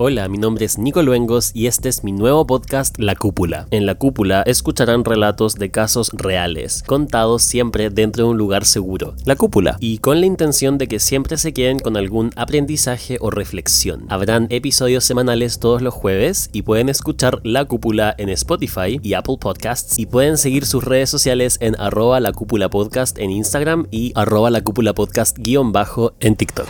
Hola, mi nombre es Nico Luengos y este es mi nuevo podcast La Cúpula. En La Cúpula escucharán relatos de casos reales, contados siempre dentro de un lugar seguro, La Cúpula, y con la intención de que siempre se queden con algún aprendizaje o reflexión. Habrán episodios semanales todos los jueves y pueden escuchar La Cúpula en Spotify y Apple Podcasts y pueden seguir sus redes sociales en arroba la cúpula podcast en Instagram y arroba la cúpula podcast guion bajo en TikTok.